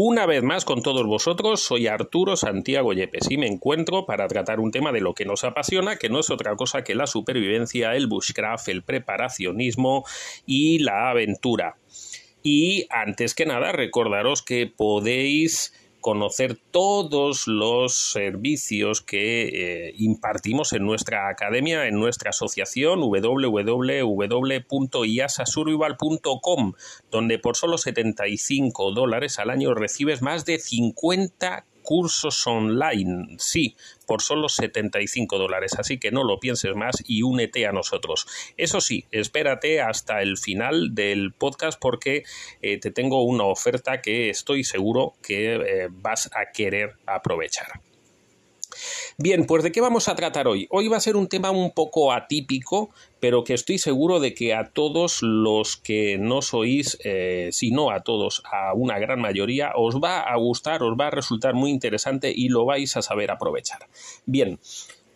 Una vez más con todos vosotros, soy Arturo Santiago Yepes y me encuentro para tratar un tema de lo que nos apasiona, que no es otra cosa que la supervivencia, el bushcraft, el preparacionismo y la aventura. Y antes que nada, recordaros que podéis conocer todos los servicios que eh, impartimos en nuestra academia, en nuestra asociación www.iasasurvival.com, donde por solo 75 dólares al año recibes más de 50 cursos online, sí, por solo 75 dólares, así que no lo pienses más y únete a nosotros. Eso sí, espérate hasta el final del podcast porque eh, te tengo una oferta que estoy seguro que eh, vas a querer aprovechar. Bien, pues ¿de qué vamos a tratar hoy? Hoy va a ser un tema un poco atípico, pero que estoy seguro de que a todos los que no sois, eh, si no a todos, a una gran mayoría, os va a gustar, os va a resultar muy interesante y lo vais a saber aprovechar. Bien,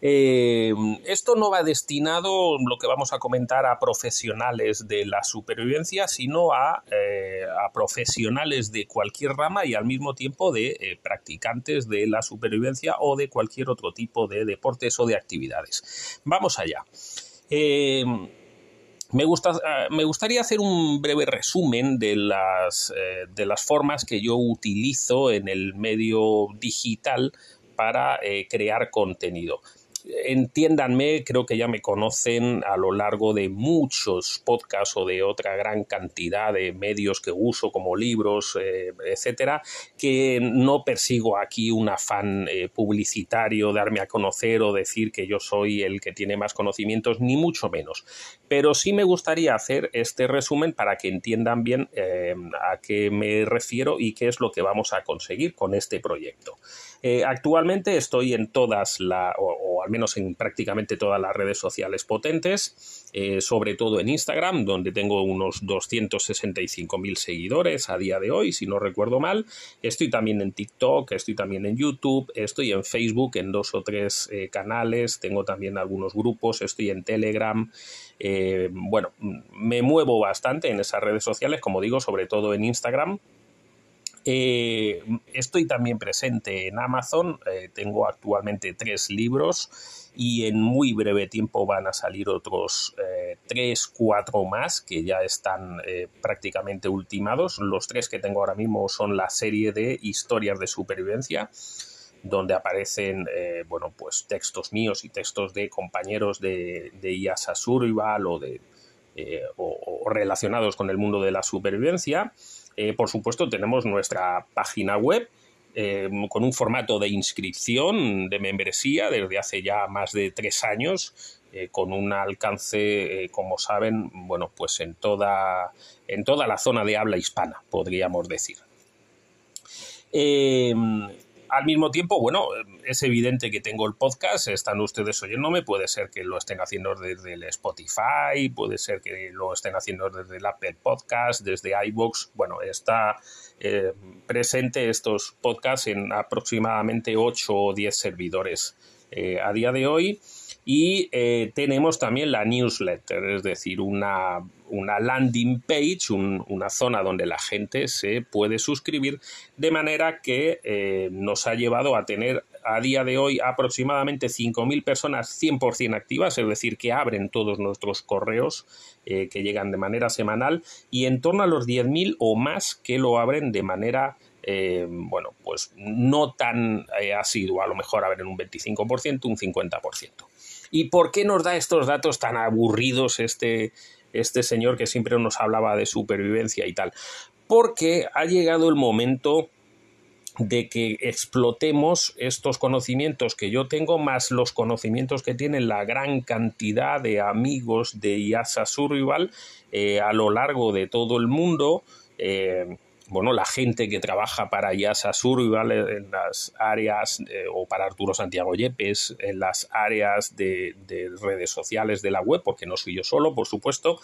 eh, esto no va destinado, lo que vamos a comentar, a profesionales de la supervivencia, sino a, eh, profesionales de cualquier rama y al mismo tiempo de eh, practicantes de la supervivencia o de cualquier otro tipo de deportes o de actividades. Vamos allá. Me, gusta, me, gustaría hacer un breve resumen de las, de las formas que yo utilizo en el medio digital para crear contenido entiéndanme, creo que ya me conocen a lo largo de muchos podcasts o de otra gran cantidad de medios que uso como libros, eh, etcétera, que no persigo aquí un afán eh, publicitario, darme a conocer o decir que yo soy el que tiene más conocimientos, ni mucho menos. Pero sí me gustaría hacer este resumen para que entiendan bien eh, a qué me refiero y qué es lo que vamos a conseguir con este proyecto. actualmente estoy en todas las, al menos en prácticamente todas las redes sociales potentes, eh, sobre todo en Instagram, donde tengo unos 265.000 seguidores a día de hoy, si no recuerdo mal. Estoy también en TikTok, estoy también en YouTube, estoy en Facebook en dos o tres eh, canales, tengo también algunos grupos, estoy en Telegram. Eh, bueno, me muevo bastante en esas redes sociales, como digo, sobre todo en Instagram. Eh, estoy también presente en Amazon, eh, tengo actualmente tres libros y en muy breve tiempo van a salir otros eh, tres, cuatro más que ya están prácticamente ultimados. Los tres que tengo ahora mismo son la serie de historias de supervivencia donde aparecen bueno pues textos míos y textos de compañeros de, de IASA Survival o de o relacionados con el mundo de la supervivencia eh, por supuesto, tenemos nuestra página web eh, con un formato de inscripción, de membresía, desde hace ya más de tres años, eh, con un alcance, como saben, bueno, pues en toda, en toda la zona de habla hispana, podríamos decir. Al mismo tiempo, bueno, es evidente que tengo el podcast, están ustedes oyéndome, puede ser que lo estén haciendo desde el Spotify, puede ser que lo estén haciendo desde el Apple Podcast, desde iVoox, bueno, está eh, presente estos podcasts en aproximadamente 8 o 10 servidores. Eh, a día de hoy y eh, tenemos también la newsletter, es decir, una, landing page, una zona donde la gente se puede suscribir, de manera que eh, nos ha llevado a tener a día de hoy aproximadamente 5.000 personas 100% activas, es decir, que abren todos nuestros correos eh, que llegan de manera semanal y en torno a los 10.000 o más que lo abren de manera bueno, pues no tan asiduo, a lo mejor abren un 25%, un 50%. ¿Y por qué nos da estos datos tan aburridos este, este señor que siempre nos hablaba de supervivencia y tal? Porque ha llegado el momento de que explotemos estos conocimientos que yo tengo más los conocimientos que tienen la gran cantidad de amigos de IASA Survival eh, a lo largo de todo el mundo. Eh, bueno, la gente que trabaja para Yasa Survival en las áreas, o para Arturo Santiago Yepes, en las áreas de, redes sociales de la web, porque no soy yo solo, por supuesto.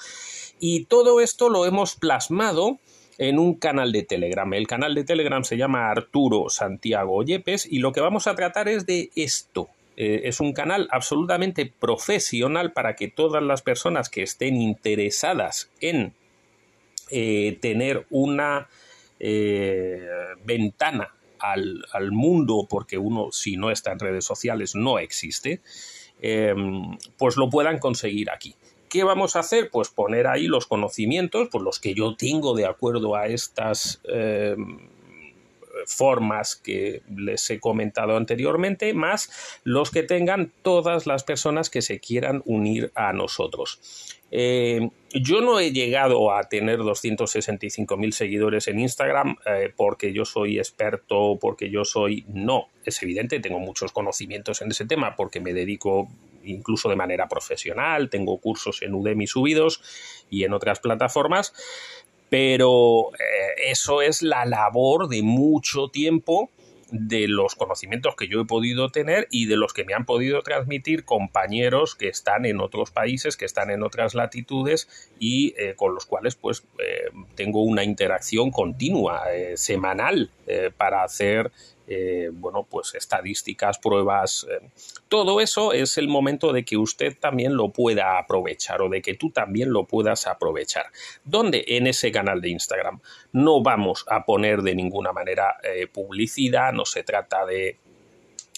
Y todo esto lo hemos plasmado en un canal de Telegram. El canal de Telegram se llama Arturo Santiago Yepes y lo que vamos a tratar es de esto. Eh, es un canal absolutamente profesional para que todas las personas que estén interesadas en eh, tener una ventana al, al, mundo, porque uno si no está en redes sociales no existe, pues lo puedan conseguir aquí. ¿Qué vamos a hacer? Pues poner ahí los conocimientos, pues los que yo tengo de acuerdo a estas formas que les he comentado anteriormente, más los que tengan todas las personas que se quieran unir a nosotros. Eh, yo no he llegado a tener 265.000 seguidores en Instagram eh, porque yo soy experto, porque yo soy... No, es evidente, tengo muchos conocimientos en ese tema porque me dedico incluso de manera profesional, tengo cursos en Udemy subidos y en otras plataformas, pero eh, eso es la labor de mucho tiempo de los conocimientos que yo he podido tener y de los que me han podido transmitir compañeros que están en otros países, que están en otras latitudes y eh, con los cuales pues eh, tengo una interacción continua, semanal, para hacer eh, bueno, pues estadísticas, pruebas, eh, todo eso es el momento de que usted también lo pueda aprovechar o de que tú también lo puedas aprovechar. ¿Dónde? En ese canal de Instagram. No vamos a poner de ninguna manera eh, publicidad, no se trata de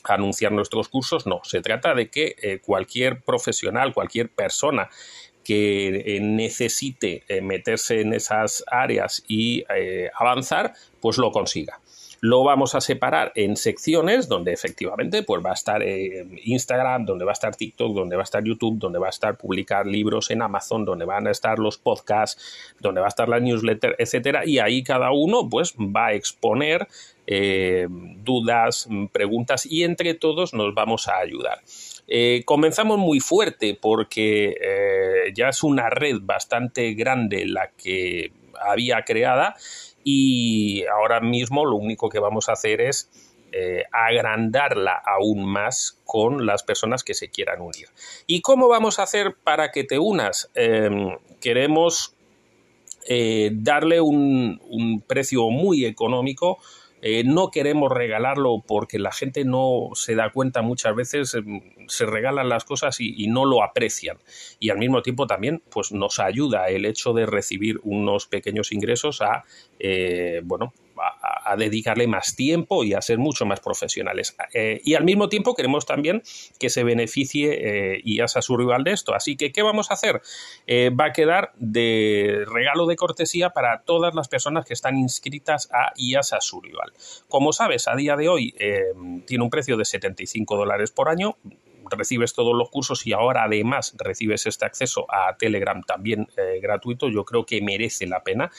anunciar nuestros cursos, no, se trata de que cualquier profesional, cualquier persona que necesite meterse en esas áreas y avanzar, pues lo consiga. Lo vamos a separar en secciones donde efectivamente pues va a estar eh, Instagram, donde va a estar TikTok, donde va a estar YouTube, donde va a estar publicar libros en Amazon, donde van a estar los podcasts, donde va a estar la newsletter, etcétera, y ahí cada uno pues va a exponer eh, dudas, preguntas y entre todos nos vamos a ayudar. Eh, comenzamos muy fuerte porque ya es una red bastante grande la que había creada y ahora mismo lo único que vamos a hacer es eh, agrandarla aún más con las personas que se quieran unir. ¿Y cómo vamos a hacer para que te unas? Em, queremos eh, darle un, precio muy económico. Eh, no queremos regalarlo porque la gente no se da cuenta muchas veces, em, se regalan las cosas y, no lo aprecian. Y al mismo tiempo también pues, nos ayuda el hecho de recibir unos pequeños ingresos a eh, bueno, a, dedicarle más tiempo y a ser mucho más profesionales. Eh, y al mismo tiempo queremos también que se beneficie eh, IASA Survival de esto. Así que, ¿qué vamos a hacer? va a quedar de regalo de cortesía para todas las personas que están inscritas a IASA Survival. Como sabes, a día de hoy tiene un precio de 75 dólares por año recibes todos los cursos y ahora además recibes este acceso a Telegram también eh, gratuito, yo creo que merece la pena.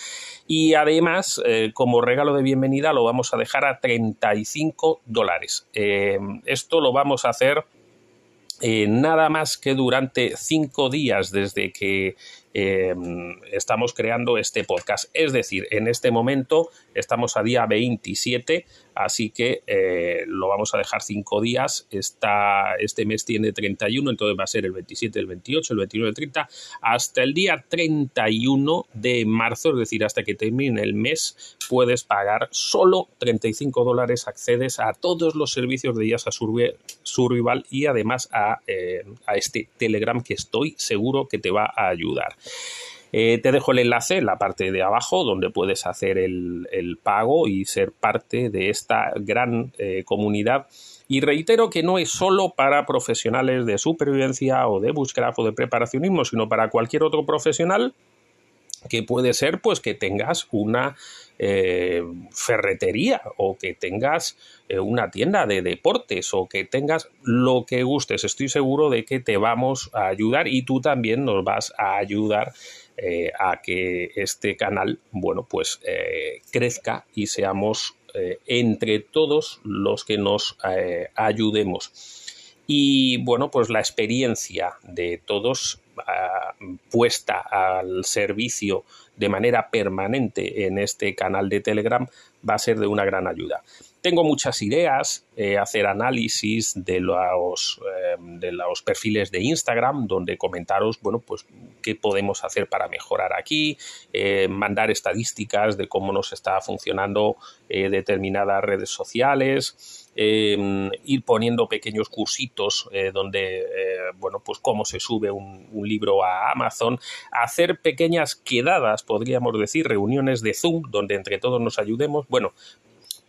Y además, eh, como regalo de bienvenida, lo vamos a dejar a 35 dólares. Eh, esto lo vamos a hacer nada más que durante cinco días desde que estamos creando este podcast. Es decir, en este momento estamos a día 27 Así que eh, lo vamos a dejar cinco días. este mes tiene 31, entonces va a ser el 27, el 28, el 29, el 30, hasta el día 31 de marzo, es decir, hasta que termine el mes, puedes pagar solo 35 dólares. Accedes a todos los servicios de IASA Survival y además a, eh, a este Telegram que estoy seguro que te va a ayudar. Eh, te dejo el enlace en la parte de abajo donde puedes hacer el, pago y ser parte de esta gran eh, comunidad. Y reitero que no es solo para profesionales de supervivencia o de búsqueda o de preparacionismo, sino para cualquier otro profesional que puede ser pues que tengas una eh, ferretería o que tengas una tienda de deportes o que tengas lo que gustes. Estoy seguro de que te vamos a ayudar y tú también nos vas a ayudar eh, a que este canal, bueno, pues eh, crezca y seamos eh, entre todos los que nos ayudemos. Y bueno, pues la experiencia de todos puesta al servicio de manera permanente en este canal de Telegram va a ser de una gran ayuda. Tengo muchas ideas, eh, hacer análisis de los, eh, de los perfiles de Instagram, donde comentaros, bueno, pues qué podemos hacer para mejorar aquí, eh, mandar estadísticas de cómo nos está funcionando determinadas redes sociales, ir poniendo pequeños cursitos donde, bueno, pues cómo se sube un, un, libro a Amazon, hacer pequeñas quedadas, podríamos decir, reuniones de Zoom, donde entre todos nos ayudemos. Bueno,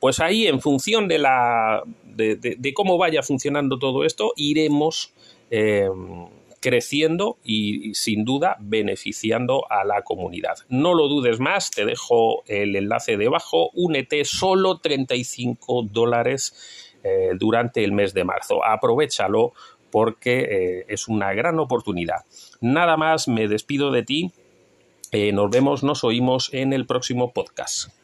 pues ahí, en función de, la, de, cómo vaya funcionando todo esto, iremos em, creciendo y, sin duda beneficiando a la comunidad. No lo dudes más, te dejo el enlace debajo, únete solo 35 dólares eh, durante el mes de marzo. Aprovechalo porque eh, es una gran oportunidad. Nada más, me despido de ti. Eh, nos vemos, nos oímos en el próximo podcast.